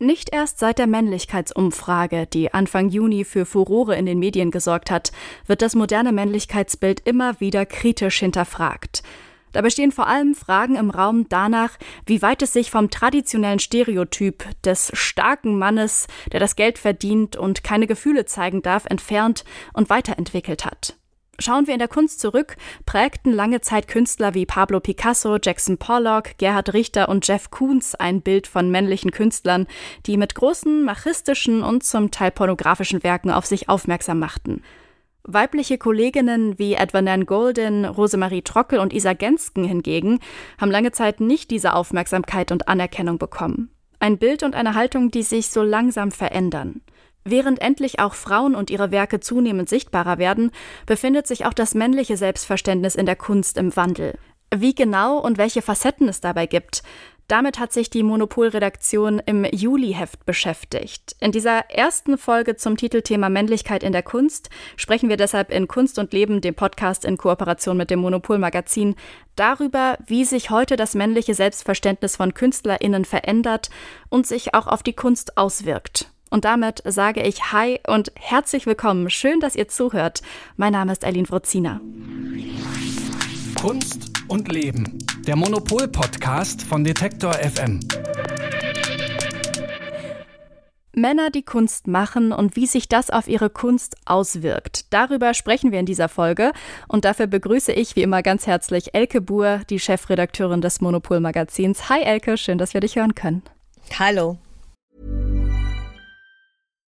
Nicht erst seit der Männlichkeitsumfrage, die Anfang Juni für Furore in den Medien gesorgt hat, wird das moderne Männlichkeitsbild immer wieder kritisch hinterfragt. Da bestehen vor allem Fragen im Raum danach, wie weit es sich vom traditionellen Stereotyp des starken Mannes, der das Geld verdient und keine Gefühle zeigen darf, entfernt und weiterentwickelt hat. Schauen wir in der Kunst zurück, prägten lange Zeit Künstler wie Pablo Picasso, Jackson Pollock, Gerhard Richter und Jeff Koons ein Bild von männlichen Künstlern, die mit großen machistischen und zum Teil pornografischen Werken auf sich aufmerksam machten. Weibliche Kolleginnen wie etwa Nan Golden, Rosemarie Trockel und Isa Gensken hingegen haben lange Zeit nicht diese Aufmerksamkeit und Anerkennung bekommen. Ein Bild und eine Haltung, die sich so langsam verändern. Während endlich auch Frauen und ihre Werke zunehmend sichtbarer werden, befindet sich auch das männliche Selbstverständnis in der Kunst im Wandel. Wie genau und welche Facetten es dabei gibt, damit hat sich die Monopolredaktion im Juli-Heft beschäftigt. In dieser ersten Folge zum Titelthema Männlichkeit in der Kunst sprechen wir deshalb in Kunst und Leben, dem Podcast in Kooperation mit dem Monopol-Magazin, darüber, wie sich heute das männliche Selbstverständnis von KünstlerInnen verändert und sich auch auf die Kunst auswirkt. Und damit sage ich Hi und herzlich willkommen. Schön, dass ihr zuhört. Mein Name ist Eileen Wrozina. Kunst und Leben. Der Monopol-Podcast von Detektor FM. Männer, die Kunst machen und wie sich das auf ihre Kunst auswirkt. Darüber sprechen wir in dieser Folge und dafür begrüße ich wie immer ganz herzlich Elke Buhr, die Chefredakteurin des Monopol Magazins. Hi Elke, schön, dass wir dich hören können. Hallo.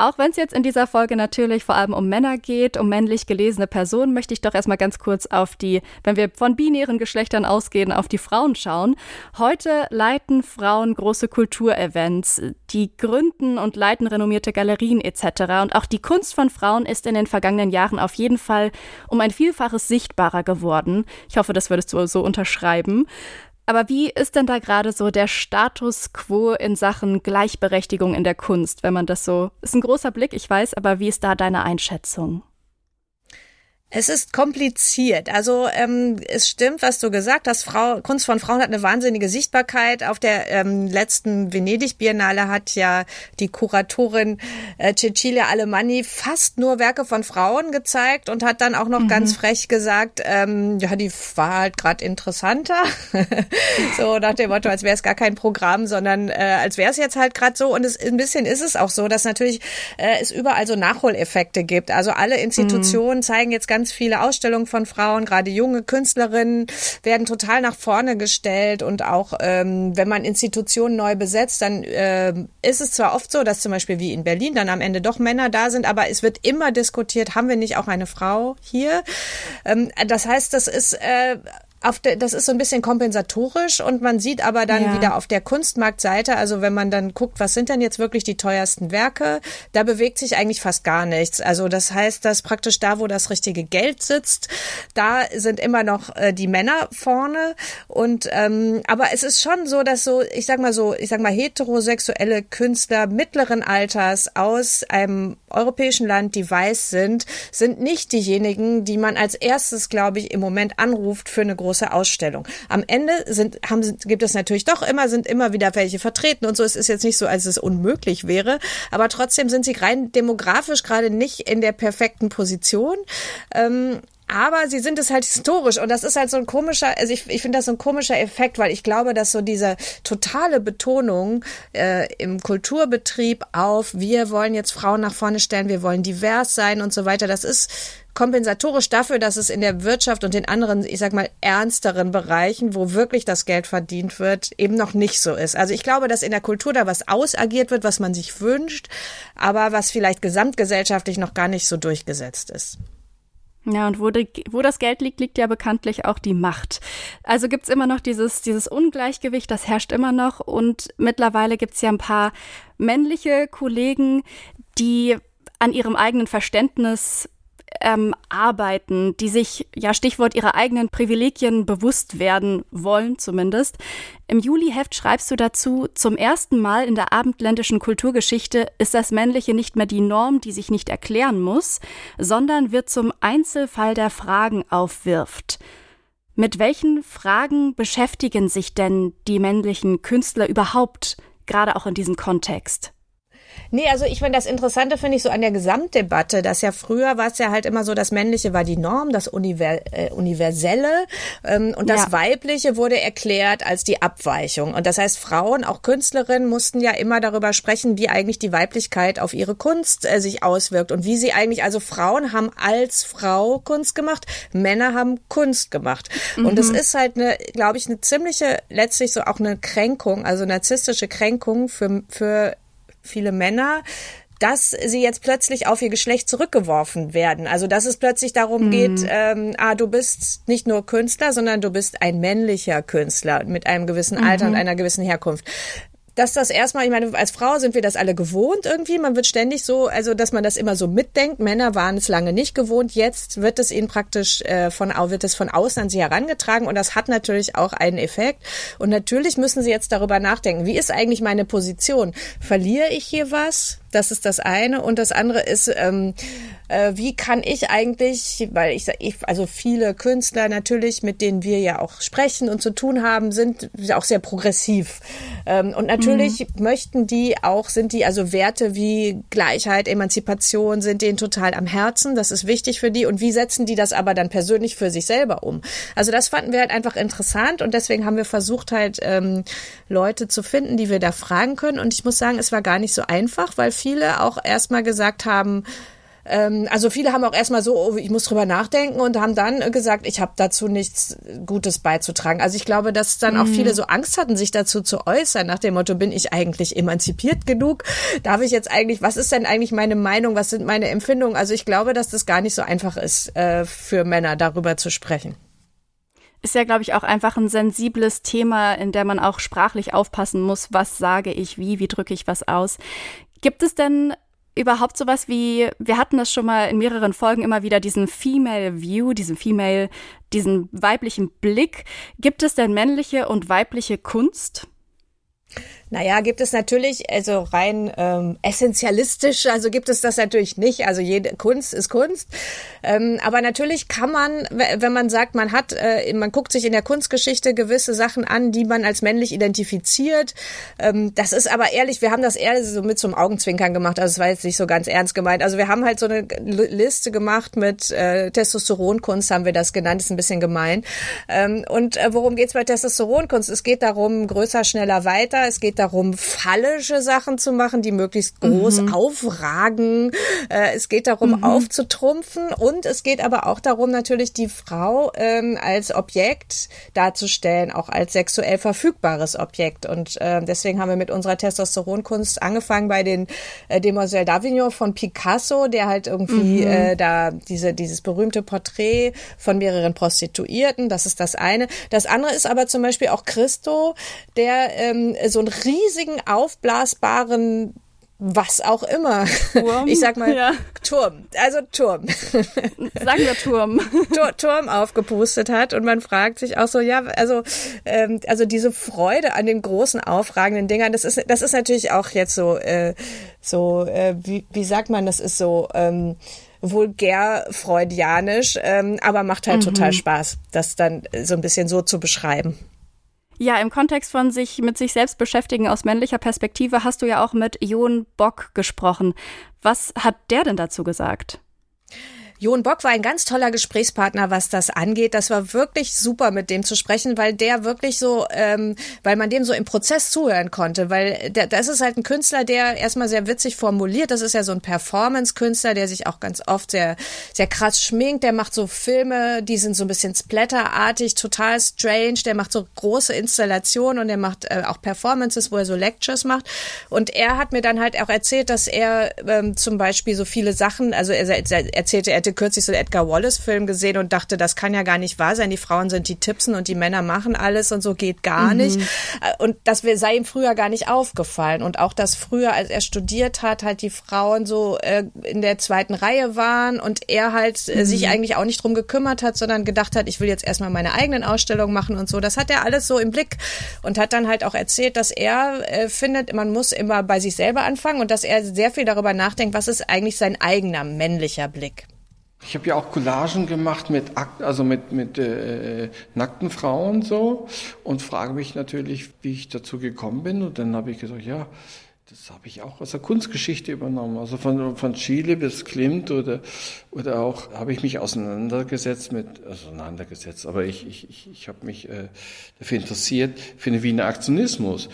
Auch wenn es jetzt in dieser Folge natürlich vor allem um Männer geht, um männlich gelesene Personen, möchte ich doch erstmal ganz kurz auf die, wenn wir von binären Geschlechtern ausgehen, auf die Frauen schauen. Heute leiten Frauen große Kulturevents, die gründen und leiten renommierte Galerien etc. Und auch die Kunst von Frauen ist in den vergangenen Jahren auf jeden Fall um ein Vielfaches sichtbarer geworden. Ich hoffe, das würdest du so unterschreiben. Aber wie ist denn da gerade so der Status quo in Sachen Gleichberechtigung in der Kunst, wenn man das so, ist ein großer Blick, ich weiß, aber wie ist da deine Einschätzung? Es ist kompliziert. Also ähm, es stimmt, was du gesagt hast. Frau, Kunst von Frauen hat eine wahnsinnige Sichtbarkeit. Auf der ähm, letzten Venedig-Biennale hat ja die Kuratorin äh, Cecilia Alemanni fast nur Werke von Frauen gezeigt und hat dann auch noch mhm. ganz frech gesagt, ähm, ja, die war halt gerade interessanter. so nach dem Motto, als wäre es gar kein Programm, sondern äh, als wäre es jetzt halt gerade so. Und es, ein bisschen ist es auch so, dass natürlich äh, es überall so Nachholeffekte gibt. Also alle Institutionen mhm. zeigen jetzt ganz ganz viele Ausstellungen von Frauen, gerade junge Künstlerinnen werden total nach vorne gestellt und auch ähm, wenn man Institutionen neu besetzt, dann äh, ist es zwar oft so, dass zum Beispiel wie in Berlin dann am Ende doch Männer da sind, aber es wird immer diskutiert, haben wir nicht auch eine Frau hier? Ähm, das heißt, das ist äh, auf der, das ist so ein bisschen kompensatorisch und man sieht aber dann ja. wieder auf der Kunstmarktseite, also wenn man dann guckt, was sind denn jetzt wirklich die teuersten Werke, da bewegt sich eigentlich fast gar nichts. Also das heißt, dass praktisch da, wo das richtige Geld sitzt, da sind immer noch äh, die Männer vorne und ähm, aber es ist schon so, dass so, ich sag mal so, ich sag mal heterosexuelle Künstler mittleren Alters aus einem europäischen Land, die weiß sind, sind nicht diejenigen, die man als erstes, glaube ich, im Moment anruft für eine große große Ausstellung. Am Ende sind, haben, gibt es natürlich doch immer, sind immer wieder welche vertreten und so. Es ist jetzt nicht so, als es unmöglich wäre, aber trotzdem sind sie rein demografisch gerade nicht in der perfekten Position. Ähm, aber sie sind es halt historisch und das ist halt so ein komischer, also ich, ich finde das so ein komischer Effekt, weil ich glaube, dass so diese totale Betonung äh, im Kulturbetrieb auf, wir wollen jetzt Frauen nach vorne stellen, wir wollen divers sein und so weiter, das ist kompensatorisch dafür, dass es in der Wirtschaft und in anderen, ich sag mal, ernsteren Bereichen, wo wirklich das Geld verdient wird, eben noch nicht so ist. Also ich glaube, dass in der Kultur da was ausagiert wird, was man sich wünscht, aber was vielleicht gesamtgesellschaftlich noch gar nicht so durchgesetzt ist. Ja, und wo, die, wo das Geld liegt, liegt ja bekanntlich auch die Macht. Also gibt's immer noch dieses, dieses Ungleichgewicht, das herrscht immer noch. Und mittlerweile gibt's ja ein paar männliche Kollegen, die an ihrem eigenen Verständnis ähm, arbeiten, die sich, ja Stichwort, ihrer eigenen Privilegien bewusst werden wollen zumindest. Im Juli-Heft schreibst du dazu, zum ersten Mal in der abendländischen Kulturgeschichte ist das Männliche nicht mehr die Norm, die sich nicht erklären muss, sondern wird zum Einzelfall der Fragen aufwirft. Mit welchen Fragen beschäftigen sich denn die männlichen Künstler überhaupt, gerade auch in diesem Kontext? Nee, also ich finde das Interessante finde ich so an der Gesamtdebatte, dass ja früher war es ja halt immer so, das Männliche war die Norm, das Univer äh, Universelle ähm, und das ja. Weibliche wurde erklärt als die Abweichung. Und das heißt, Frauen, auch Künstlerinnen, mussten ja immer darüber sprechen, wie eigentlich die Weiblichkeit auf ihre Kunst äh, sich auswirkt und wie sie eigentlich, also Frauen haben als Frau Kunst gemacht, Männer haben Kunst gemacht. Mhm. Und das ist halt eine, glaube ich, eine ziemliche, letztlich so auch eine Kränkung, also narzisstische Kränkung für, für viele Männer, dass sie jetzt plötzlich auf ihr Geschlecht zurückgeworfen werden. Also dass es plötzlich darum mhm. geht, ähm, ah, du bist nicht nur Künstler, sondern du bist ein männlicher Künstler mit einem gewissen Alter mhm. und einer gewissen Herkunft dass das erstmal, ich meine, als Frau sind wir das alle gewohnt irgendwie. Man wird ständig so, also dass man das immer so mitdenkt. Männer waren es lange nicht gewohnt. Jetzt wird es ihnen praktisch äh, von wird es von außen an sie herangetragen und das hat natürlich auch einen Effekt. Und natürlich müssen sie jetzt darüber nachdenken, wie ist eigentlich meine Position? Verliere ich hier was? Das ist das eine. Und das andere ist, ähm, äh, wie kann ich eigentlich, weil ich, ich, also viele Künstler natürlich, mit denen wir ja auch sprechen und zu tun haben, sind auch sehr progressiv. Ähm, und natürlich mhm. möchten die auch, sind die also Werte wie Gleichheit, Emanzipation, sind denen total am Herzen. Das ist wichtig für die. Und wie setzen die das aber dann persönlich für sich selber um? Also das fanden wir halt einfach interessant und deswegen haben wir versucht halt ähm, Leute zu finden, die wir da fragen können. Und ich muss sagen, es war gar nicht so einfach, weil viele auch erstmal gesagt haben, ähm, also viele haben auch erstmal so, oh, ich muss drüber nachdenken und haben dann gesagt, ich habe dazu nichts Gutes beizutragen. Also ich glaube, dass dann auch mhm. viele so Angst hatten, sich dazu zu äußern, nach dem Motto, bin ich eigentlich emanzipiert genug? Darf ich jetzt eigentlich, was ist denn eigentlich meine Meinung, was sind meine Empfindungen? Also ich glaube, dass das gar nicht so einfach ist, äh, für Männer darüber zu sprechen ist ja, glaube ich, auch einfach ein sensibles Thema, in der man auch sprachlich aufpassen muss, was sage ich wie, wie drücke ich was aus. Gibt es denn überhaupt sowas wie, wir hatten das schon mal in mehreren Folgen immer wieder, diesen Female View, diesen Female, diesen weiblichen Blick. Gibt es denn männliche und weibliche Kunst? Naja, gibt es natürlich, also rein ähm, essentialistisch, also gibt es das natürlich nicht. Also jede Kunst ist Kunst. Ähm, aber natürlich kann man, wenn man sagt, man hat, äh, man guckt sich in der Kunstgeschichte gewisse Sachen an, die man als männlich identifiziert. Ähm, das ist aber ehrlich, wir haben das eher so mit zum Augenzwinkern gemacht. Also es war jetzt nicht so ganz ernst gemeint. Also wir haben halt so eine Liste gemacht mit äh, Testosteronkunst, haben wir das genannt, ist ein bisschen gemein. Ähm, und äh, worum geht's bei Testosteronkunst? Es geht darum, größer, schneller, weiter. Es geht darum, phallische Sachen zu machen, die möglichst groß mhm. aufragen. Äh, es geht darum, mhm. aufzutrumpfen und es geht aber auch darum, natürlich die Frau ähm, als Objekt darzustellen, auch als sexuell verfügbares Objekt. Und äh, deswegen haben wir mit unserer Testosteronkunst angefangen bei den äh, Demoiselles d'Avignon von Picasso, der halt irgendwie mhm. äh, da diese dieses berühmte Porträt von mehreren Prostituierten, das ist das eine. Das andere ist aber zum Beispiel auch Christo, der ähm, so ein riesigen aufblasbaren was auch immer. Turm? Ich sag mal ja. Turm, also Turm. Sagen wir Turm. Tur Turm aufgepustet hat und man fragt sich auch so, ja, also ähm, also diese Freude an den großen aufragenden Dingern, das ist das ist natürlich auch jetzt so äh, so äh, wie, wie sagt man, das ist so ähm, vulgär freudianisch, ähm, aber macht halt mhm. total Spaß, das dann so ein bisschen so zu beschreiben. Ja, im Kontext von sich mit sich selbst beschäftigen aus männlicher Perspektive hast du ja auch mit Jon Bock gesprochen. Was hat der denn dazu gesagt? Jon Bock war ein ganz toller Gesprächspartner, was das angeht. Das war wirklich super, mit dem zu sprechen, weil der wirklich so, ähm, weil man dem so im Prozess zuhören konnte, weil der, das ist halt ein Künstler, der erstmal sehr witzig formuliert. Das ist ja so ein Performance-Künstler, der sich auch ganz oft sehr, sehr krass schminkt. Der macht so Filme, die sind so ein bisschen splatterartig, total strange. Der macht so große Installationen und der macht äh, auch Performances, wo er so Lectures macht. Und er hat mir dann halt auch erzählt, dass er ähm, zum Beispiel so viele Sachen, also er, er erzählte, er hatte kürzlich so einen Edgar Wallace-Film gesehen und dachte, das kann ja gar nicht wahr sein. Die Frauen sind die Tippsen und die Männer machen alles und so geht gar mhm. nicht. Und das sei ihm früher gar nicht aufgefallen. Und auch, dass früher, als er studiert hat, halt die Frauen so äh, in der zweiten Reihe waren und er halt äh, mhm. sich eigentlich auch nicht drum gekümmert hat, sondern gedacht hat, ich will jetzt erstmal meine eigenen Ausstellungen machen und so. Das hat er alles so im Blick und hat dann halt auch erzählt, dass er äh, findet, man muss immer bei sich selber anfangen und dass er sehr viel darüber nachdenkt, was ist eigentlich sein eigener männlicher Blick. Ich habe ja auch Collagen gemacht mit also mit mit äh, nackten Frauen so und frage mich natürlich, wie ich dazu gekommen bin. Und dann habe ich gesagt, ja, das habe ich auch aus der Kunstgeschichte übernommen, also von von Chile bis Klimt oder oder auch habe ich mich auseinandergesetzt mit auseinandergesetzt, aber ich ich ich, ich habe mich äh, dafür interessiert für den Wiener Aktionismus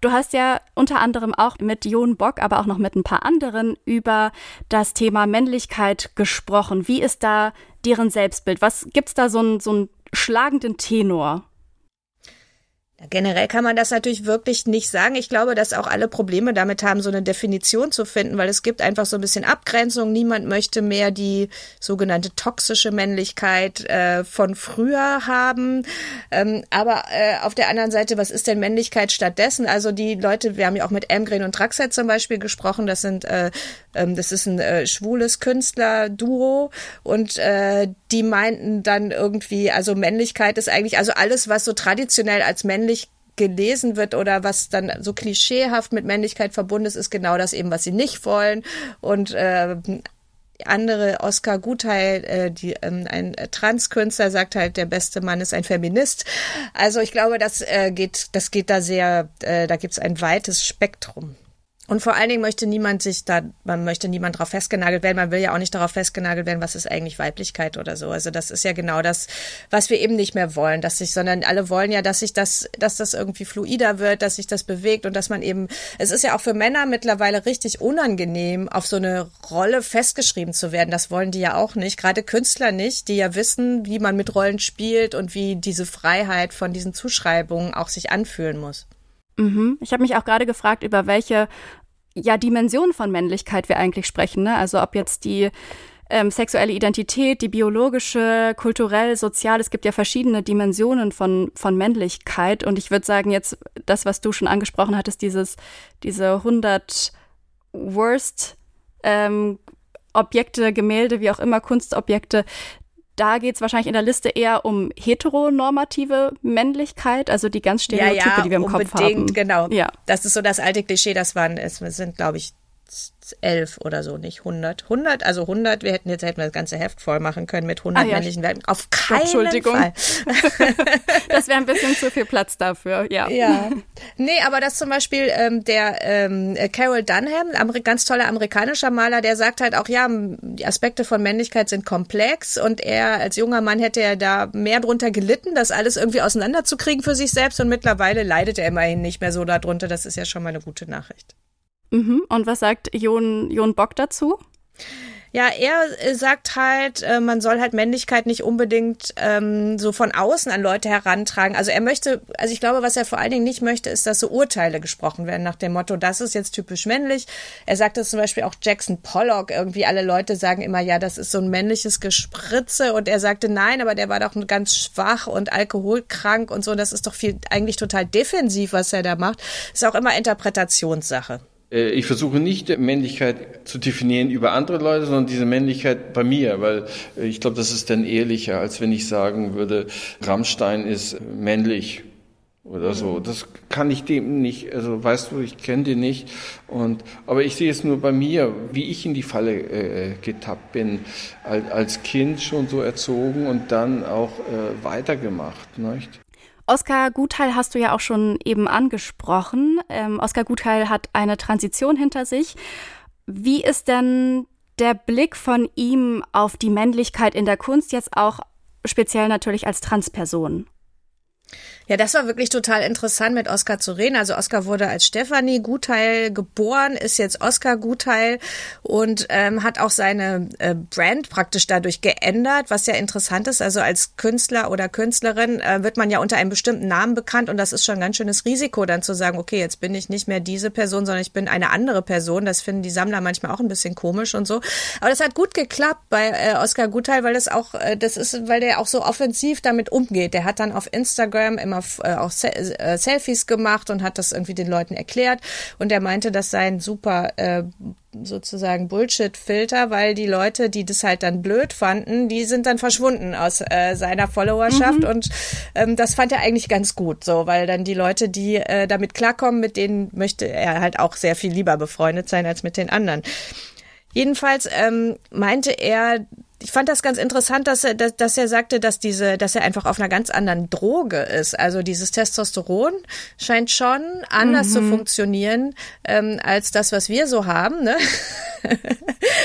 Du hast ja unter anderem auch mit Jon Bock, aber auch noch mit ein paar anderen über das Thema Männlichkeit gesprochen. Wie ist da deren Selbstbild? Was gibt's da so einen so einen schlagenden Tenor? Generell kann man das natürlich wirklich nicht sagen. Ich glaube, dass auch alle Probleme damit haben, so eine Definition zu finden, weil es gibt einfach so ein bisschen Abgrenzung. Niemand möchte mehr die sogenannte toxische Männlichkeit äh, von früher haben. Ähm, aber äh, auf der anderen Seite, was ist denn Männlichkeit stattdessen? Also die Leute, wir haben ja auch mit Emgren und Draxet zum Beispiel gesprochen. Das sind, äh, ähm, das ist ein äh, schwules Künstler-Duo und äh, die meinten dann irgendwie, also Männlichkeit ist eigentlich, also alles, was so traditionell als männlich gelesen wird oder was dann so klischeehaft mit Männlichkeit verbunden ist, ist genau das eben, was sie nicht wollen. Und äh, andere Oscar Gutheil, äh, die, ähm, ein Transkünstler, sagt halt, der beste Mann ist ein Feminist. Also ich glaube, das äh, geht, das geht da sehr, äh, da gibt es ein weites Spektrum. Und vor allen Dingen möchte niemand sich da, man möchte niemand darauf festgenagelt werden. Man will ja auch nicht darauf festgenagelt werden, was ist eigentlich Weiblichkeit oder so. Also das ist ja genau das, was wir eben nicht mehr wollen, dass sich, sondern alle wollen ja, dass sich das, dass das irgendwie fluider wird, dass sich das bewegt und dass man eben, es ist ja auch für Männer mittlerweile richtig unangenehm, auf so eine Rolle festgeschrieben zu werden. Das wollen die ja auch nicht. Gerade Künstler nicht, die ja wissen, wie man mit Rollen spielt und wie diese Freiheit von diesen Zuschreibungen auch sich anfühlen muss. Mhm. Ich habe mich auch gerade gefragt, über welche ja, Dimensionen von Männlichkeit wir eigentlich sprechen. Ne? Also ob jetzt die ähm, sexuelle Identität, die biologische, kulturell, sozial, es gibt ja verschiedene Dimensionen von, von Männlichkeit. Und ich würde sagen, jetzt das, was du schon angesprochen hattest, dieses, diese 100 Worst ähm, Objekte, Gemälde, wie auch immer, Kunstobjekte, da geht es wahrscheinlich in der Liste eher um heteronormative Männlichkeit, also die ganz Stereotype, ja, ja, die wir im Kopf haben. Genau. Ja. Das ist so das alte Klischee, das waren, es sind, glaube ich, elf oder so, nicht 100. 100, also 100, wir hätten jetzt hätten wir das ganze Heft voll machen können mit 100 ah, ja. männlichen Werten. Auf keinen Entschuldigung. Fall. das wäre ein bisschen zu viel Platz dafür, ja. Ja. Nee, aber das zum Beispiel ähm, der ähm, Carol Dunham, ganz toller amerikanischer Maler, der sagt halt auch, ja, die Aspekte von Männlichkeit sind komplex und er als junger Mann hätte er da mehr drunter gelitten, das alles irgendwie auseinanderzukriegen für sich selbst und mittlerweile leidet er immerhin nicht mehr so darunter. Das ist ja schon mal eine gute Nachricht. Mhm. Und was sagt Jon, Jon Bock dazu? Ja, er äh, sagt halt, äh, man soll halt Männlichkeit nicht unbedingt ähm, so von außen an Leute herantragen. Also er möchte, also ich glaube, was er vor allen Dingen nicht möchte, ist, dass so Urteile gesprochen werden nach dem Motto, das ist jetzt typisch männlich. Er sagt das zum Beispiel auch Jackson Pollock, irgendwie alle Leute sagen immer, ja, das ist so ein männliches Gespritze und er sagte, nein, aber der war doch ganz schwach und alkoholkrank und so. Das ist doch viel, eigentlich total defensiv, was er da macht. Ist auch immer Interpretationssache. Äh, ich versuche nicht Männlichkeit zu definieren über andere Leute, sondern diese Männlichkeit bei mir, weil äh, ich glaube, das ist dann ehrlicher, als wenn ich sagen würde, Rammstein ist männlich oder so. Mhm. Das kann ich dem nicht, also weißt du, ich kenne den nicht. Und, aber ich sehe es nur bei mir, wie ich in die Falle äh, getappt bin, als, als Kind schon so erzogen und dann auch äh, weitergemacht. Nicht? Oskar Gutheil hast du ja auch schon eben angesprochen. Ähm, Oskar Gutheil hat eine Transition hinter sich. Wie ist denn der Blick von ihm auf die Männlichkeit in der Kunst jetzt auch speziell natürlich als Transperson? Ja, das war wirklich total interessant mit Oskar zu reden. Also Oskar wurde als Stefanie Gutheil geboren, ist jetzt Oskar Gutheil und ähm, hat auch seine äh, Brand praktisch dadurch geändert, was ja interessant ist. Also als Künstler oder Künstlerin äh, wird man ja unter einem bestimmten Namen bekannt und das ist schon ein ganz schönes Risiko, dann zu sagen, okay, jetzt bin ich nicht mehr diese Person, sondern ich bin eine andere Person. Das finden die Sammler manchmal auch ein bisschen komisch und so. Aber das hat gut geklappt bei äh, Oskar Gutheil, weil das auch, äh, das ist, weil der auch so offensiv damit umgeht. Der hat dann auf Instagram immer äh, auch äh, Selfies gemacht und hat das irgendwie den Leuten erklärt. Und er meinte, das sei ein super äh, sozusagen Bullshit-Filter, weil die Leute, die das halt dann blöd fanden, die sind dann verschwunden aus äh, seiner Followerschaft mhm. und ähm, das fand er eigentlich ganz gut, so, weil dann die Leute, die äh, damit klarkommen, mit denen möchte er halt auch sehr viel lieber befreundet sein als mit den anderen. Jedenfalls ähm, meinte er, ich fand das ganz interessant, dass er, dass, dass er sagte, dass diese, dass er einfach auf einer ganz anderen Droge ist. Also dieses Testosteron scheint schon anders mhm. zu funktionieren ähm, als das, was wir so haben. Ne?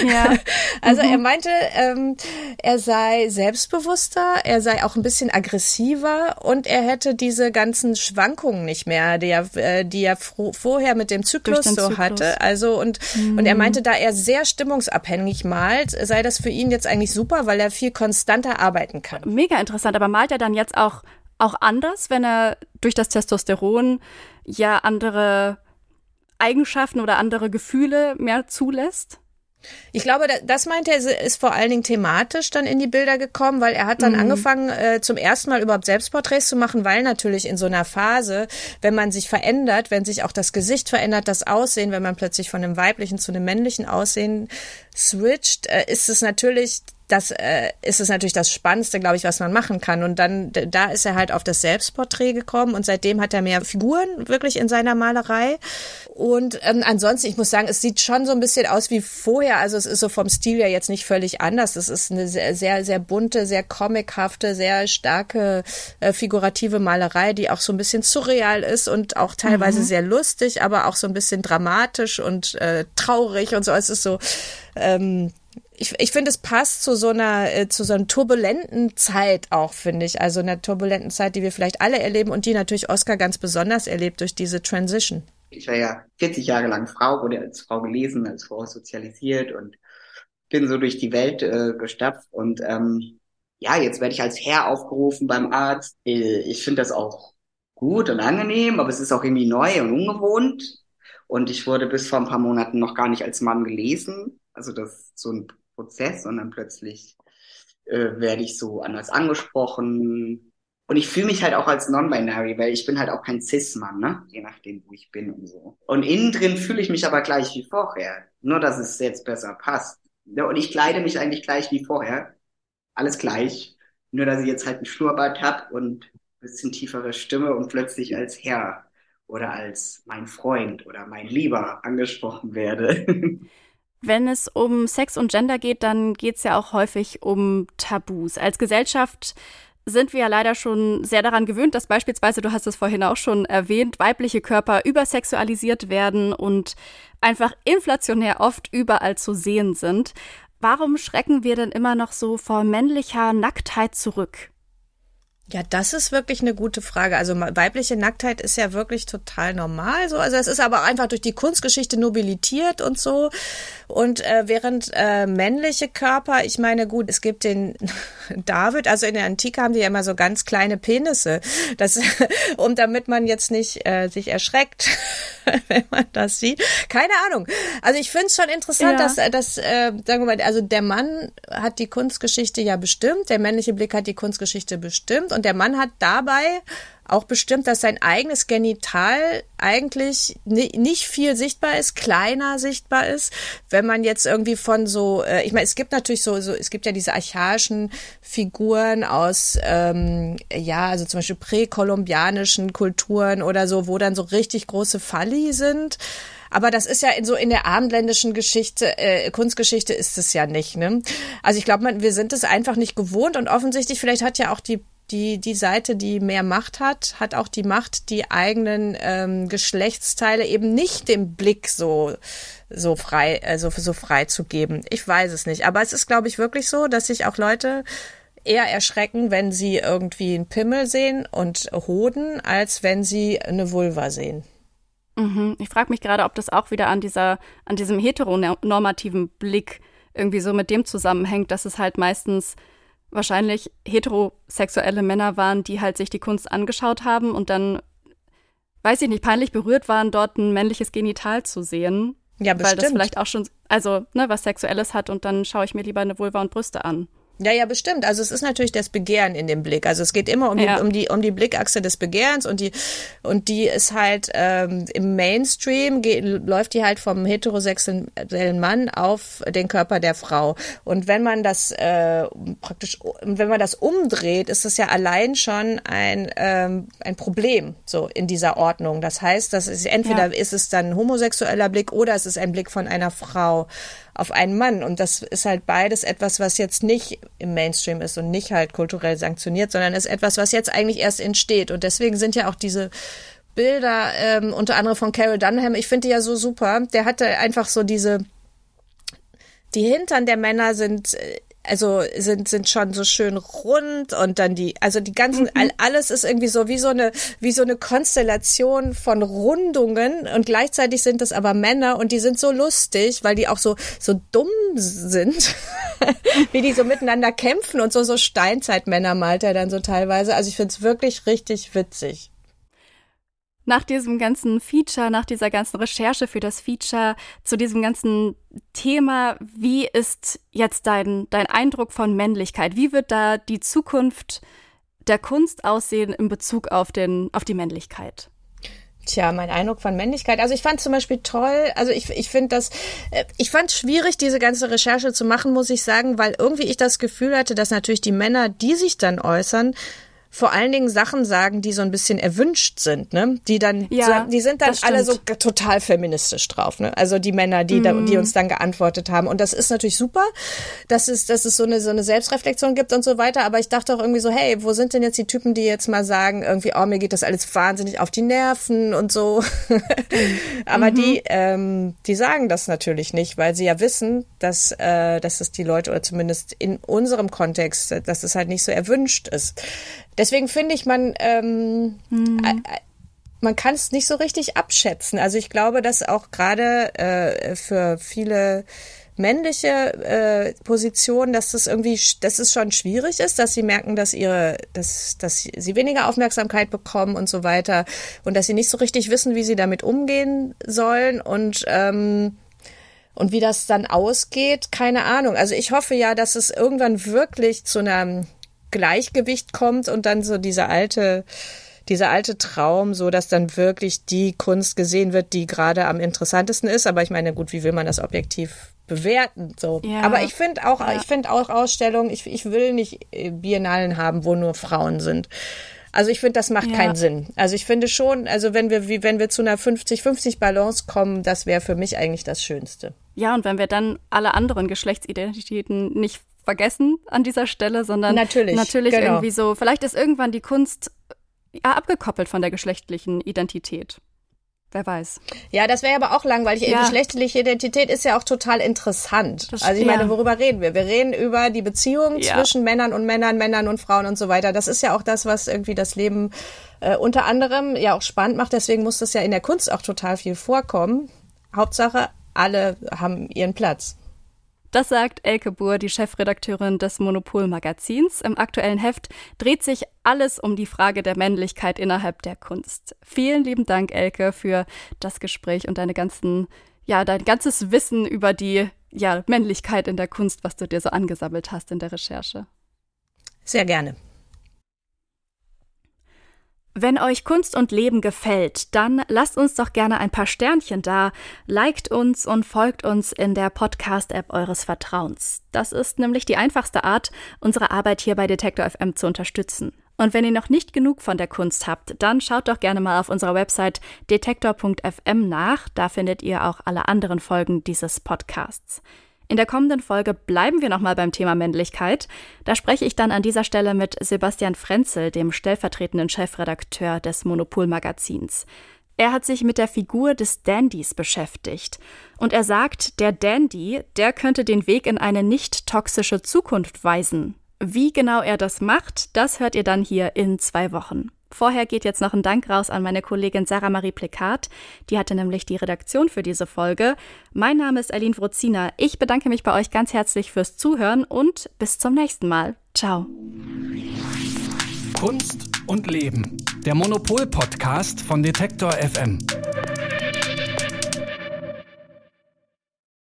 Ja. also mhm. er meinte, ähm, er sei selbstbewusster, er sei auch ein bisschen aggressiver und er hätte diese ganzen Schwankungen nicht mehr, die er, äh, die er vorher mit dem Zyklus so Zyklus. hatte. Also und mhm. und er meinte, da er sehr stimmungsabhängig malt, sei das für ihn jetzt eigentlich eigentlich super, weil er viel konstanter arbeiten kann. Mega interessant, aber malt er dann jetzt auch, auch anders, wenn er durch das Testosteron ja andere Eigenschaften oder andere Gefühle mehr zulässt? Ich glaube, das meint er, ist vor allen Dingen thematisch dann in die Bilder gekommen, weil er hat dann mhm. angefangen, äh, zum ersten Mal überhaupt Selbstporträts zu machen, weil natürlich in so einer Phase, wenn man sich verändert, wenn sich auch das Gesicht verändert, das Aussehen, wenn man plötzlich von einem weiblichen zu einem männlichen Aussehen switcht, äh, ist es natürlich das äh, ist es natürlich das Spannendste, glaube ich, was man machen kann. Und dann, da ist er halt auf das Selbstporträt gekommen und seitdem hat er mehr Figuren wirklich in seiner Malerei. Und ähm, ansonsten, ich muss sagen, es sieht schon so ein bisschen aus wie vorher. Also es ist so vom Stil ja jetzt nicht völlig anders. Es ist eine sehr, sehr, sehr bunte, sehr comichafte, sehr starke äh, figurative Malerei, die auch so ein bisschen surreal ist und auch teilweise mhm. sehr lustig, aber auch so ein bisschen dramatisch und äh, traurig und so. Es ist so ähm, ich, ich finde, es passt zu so einer, äh, zu so einer turbulenten Zeit auch, finde ich. Also einer turbulenten Zeit, die wir vielleicht alle erleben und die natürlich Oscar ganz besonders erlebt durch diese Transition. Ich war ja 40 Jahre lang Frau, wurde als Frau gelesen, als Frau sozialisiert und bin so durch die Welt äh, gestapft und ähm, ja, jetzt werde ich als Herr aufgerufen beim Arzt. Äh, ich finde das auch gut und angenehm, aber es ist auch irgendwie neu und ungewohnt. Und ich wurde bis vor ein paar Monaten noch gar nicht als Mann gelesen. Also das ist so ein Prozess, sondern plötzlich äh, werde ich so anders angesprochen. Und ich fühle mich halt auch als non-binary, weil ich bin halt auch kein Cis-Mann, ne? Je nachdem, wo ich bin und so. Und innen drin fühle ich mich aber gleich wie vorher. Nur, dass es jetzt besser passt. Ja, und ich kleide mich eigentlich gleich wie vorher. Alles gleich. Nur, dass ich jetzt halt einen Schnurrbart hab und ein bisschen tiefere Stimme und plötzlich als Herr oder als mein Freund oder mein Lieber angesprochen werde. Wenn es um Sex und Gender geht, dann geht es ja auch häufig um Tabus. Als Gesellschaft sind wir ja leider schon sehr daran gewöhnt, dass beispielsweise, du hast es vorhin auch schon erwähnt, weibliche Körper übersexualisiert werden und einfach inflationär oft überall zu sehen sind. Warum schrecken wir denn immer noch so vor männlicher Nacktheit zurück? Ja, das ist wirklich eine gute Frage. Also weibliche Nacktheit ist ja wirklich total normal so. Also es ist aber einfach durch die Kunstgeschichte nobilitiert und so. Und äh, während äh, männliche Körper, ich meine, gut, es gibt den David, also in der Antike haben die ja immer so ganz kleine Penisse. Das, und damit man jetzt nicht äh, sich erschreckt, wenn man das sieht. Keine Ahnung. Also ich finde es schon interessant, ja. dass, äh, dass äh, sagen wir mal, also der Mann hat die Kunstgeschichte ja bestimmt, der männliche Blick hat die Kunstgeschichte bestimmt und der Mann hat dabei auch bestimmt, dass sein eigenes Genital eigentlich nicht viel sichtbar ist, kleiner sichtbar ist. Wenn man jetzt irgendwie von so, äh, ich meine, es gibt natürlich so, so, es gibt ja diese archaischen Figuren aus, ähm, ja, also zum Beispiel präkolumbianischen Kulturen oder so, wo dann so richtig große Falli sind. Aber das ist ja in so in der abendländischen Geschichte, äh, Kunstgeschichte ist es ja nicht. Ne? Also ich glaube, wir sind es einfach nicht gewohnt und offensichtlich vielleicht hat ja auch die die, die Seite, die mehr Macht hat, hat auch die Macht, die eigenen ähm, Geschlechtsteile eben nicht dem Blick so, so frei, also so frei zu geben. Ich weiß es nicht. Aber es ist, glaube ich, wirklich so, dass sich auch Leute eher erschrecken, wenn sie irgendwie einen Pimmel sehen und Hoden, als wenn sie eine Vulva sehen. Mhm. Ich frage mich gerade, ob das auch wieder an dieser, an diesem heteronormativen Blick irgendwie so mit dem zusammenhängt, dass es halt meistens wahrscheinlich heterosexuelle Männer waren, die halt sich die Kunst angeschaut haben und dann, weiß ich nicht, peinlich berührt waren, dort ein männliches Genital zu sehen. Ja, bestimmt. Weil das vielleicht auch schon, also, ne, was Sexuelles hat und dann schaue ich mir lieber eine Vulva und Brüste an. Ja, ja, bestimmt. Also es ist natürlich das Begehren in dem Blick. Also es geht immer um die, ja. um die, um die Blickachse des Begehrens und die, und die ist halt ähm, im Mainstream geht, läuft die halt vom heterosexuellen Mann auf den Körper der Frau. Und wenn man das äh, praktisch, wenn man das umdreht, ist das ja allein schon ein ähm, ein Problem so in dieser Ordnung. Das heißt, das ist entweder ja. ist es dann ein homosexueller Blick oder es ist ein Blick von einer Frau auf einen Mann. Und das ist halt beides etwas, was jetzt nicht im Mainstream ist und nicht halt kulturell sanktioniert, sondern ist etwas, was jetzt eigentlich erst entsteht. Und deswegen sind ja auch diese Bilder, ähm, unter anderem von Carol Dunham, ich finde die ja so super. Der hatte einfach so diese, die Hintern der Männer sind äh, also sind sind schon so schön rund und dann die also die ganzen mhm. alles ist irgendwie so wie so eine wie so eine Konstellation von Rundungen und gleichzeitig sind das aber Männer und die sind so lustig, weil die auch so so dumm sind, wie die so miteinander kämpfen und so so Steinzeitmänner malt er dann so teilweise. Also ich finde es wirklich richtig witzig. Nach diesem ganzen Feature, nach dieser ganzen Recherche für das Feature, zu diesem ganzen Thema, wie ist jetzt dein, dein Eindruck von Männlichkeit? Wie wird da die Zukunft der Kunst aussehen in Bezug auf, den, auf die Männlichkeit? Tja, mein Eindruck von Männlichkeit. Also ich fand zum Beispiel toll, also ich, ich finde das, äh, ich fand schwierig, diese ganze Recherche zu machen, muss ich sagen, weil irgendwie ich das Gefühl hatte, dass natürlich die Männer, die sich dann äußern, vor allen Dingen Sachen sagen, die so ein bisschen erwünscht sind, ne? Die dann, ja, die sind dann alle so total feministisch drauf, ne? Also die Männer, die, mm. da, die mhm. uns dann geantwortet haben. Und das ist natürlich super, dass es, dass es so eine, so eine Selbstreflexion gibt und so weiter. Aber ich dachte auch irgendwie so, hey, wo sind denn jetzt die Typen, die jetzt mal sagen, irgendwie, oh, mir geht das alles wahnsinnig auf die Nerven und so. Aber mhm. die, ähm, die sagen das natürlich nicht, weil sie ja wissen, dass, äh, dass es die Leute, oder zumindest in unserem Kontext, dass es halt nicht so erwünscht ist. Deswegen finde ich, man, ähm, mhm. man kann es nicht so richtig abschätzen. Also ich glaube, dass auch gerade äh, für viele männliche äh, Positionen, dass das irgendwie, dass es schon schwierig ist, dass sie merken, dass ihre, dass, dass sie weniger Aufmerksamkeit bekommen und so weiter und dass sie nicht so richtig wissen, wie sie damit umgehen sollen und ähm, und wie das dann ausgeht, keine Ahnung. Also ich hoffe ja, dass es irgendwann wirklich zu einer Gleichgewicht kommt und dann so dieser alte, dieser alte Traum, so dass dann wirklich die Kunst gesehen wird, die gerade am interessantesten ist. Aber ich meine, gut, wie will man das objektiv bewerten? So. Ja. Aber ich finde auch, ja. ich finde auch Ausstellungen, ich, ich will nicht äh, Biennalen haben, wo nur Frauen sind. Also ich finde, das macht ja. keinen Sinn. Also ich finde schon, also wenn wir, wie wenn wir zu einer 50-50 Balance kommen, das wäre für mich eigentlich das Schönste. Ja, und wenn wir dann alle anderen Geschlechtsidentitäten nicht vergessen an dieser Stelle, sondern natürlich, natürlich genau. irgendwie so, vielleicht ist irgendwann die Kunst ja, abgekoppelt von der geschlechtlichen Identität. Wer weiß. Ja, das wäre aber auch langweilig. Ja. Geschlechtliche Identität ist ja auch total interessant. Das, also ich meine, worüber reden wir? Wir reden über die Beziehung ja. zwischen Männern und Männern, Männern und Frauen und so weiter. Das ist ja auch das, was irgendwie das Leben äh, unter anderem ja auch spannend macht. Deswegen muss das ja in der Kunst auch total viel vorkommen. Hauptsache, alle haben ihren Platz. Das sagt Elke Buhr, die Chefredakteurin des Monopol-Magazins. Im aktuellen Heft dreht sich alles um die Frage der Männlichkeit innerhalb der Kunst. Vielen lieben Dank, Elke, für das Gespräch und deine ganzen, ja, dein ganzes Wissen über die ja, Männlichkeit in der Kunst, was du dir so angesammelt hast in der Recherche. Sehr gerne. Wenn euch Kunst und Leben gefällt, dann lasst uns doch gerne ein paar Sternchen da, liked uns und folgt uns in der Podcast-App eures Vertrauens. Das ist nämlich die einfachste Art, unsere Arbeit hier bei Detektor FM zu unterstützen. Und wenn ihr noch nicht genug von der Kunst habt, dann schaut doch gerne mal auf unserer Website detektor.fm nach, da findet ihr auch alle anderen Folgen dieses Podcasts. In der kommenden Folge bleiben wir nochmal beim Thema Männlichkeit. Da spreche ich dann an dieser Stelle mit Sebastian Frenzel, dem stellvertretenden Chefredakteur des Monopol-Magazins. Er hat sich mit der Figur des Dandys beschäftigt. Und er sagt, der Dandy, der könnte den Weg in eine nicht toxische Zukunft weisen. Wie genau er das macht, das hört ihr dann hier in zwei Wochen. Vorher geht jetzt noch ein Dank raus an meine Kollegin Sarah Marie Plekat. Die hatte nämlich die Redaktion für diese Folge. Mein Name ist Aline Wrozina. Ich bedanke mich bei euch ganz herzlich fürs Zuhören und bis zum nächsten Mal. Ciao. Kunst und Leben. Der Monopol-Podcast von Detektor FM.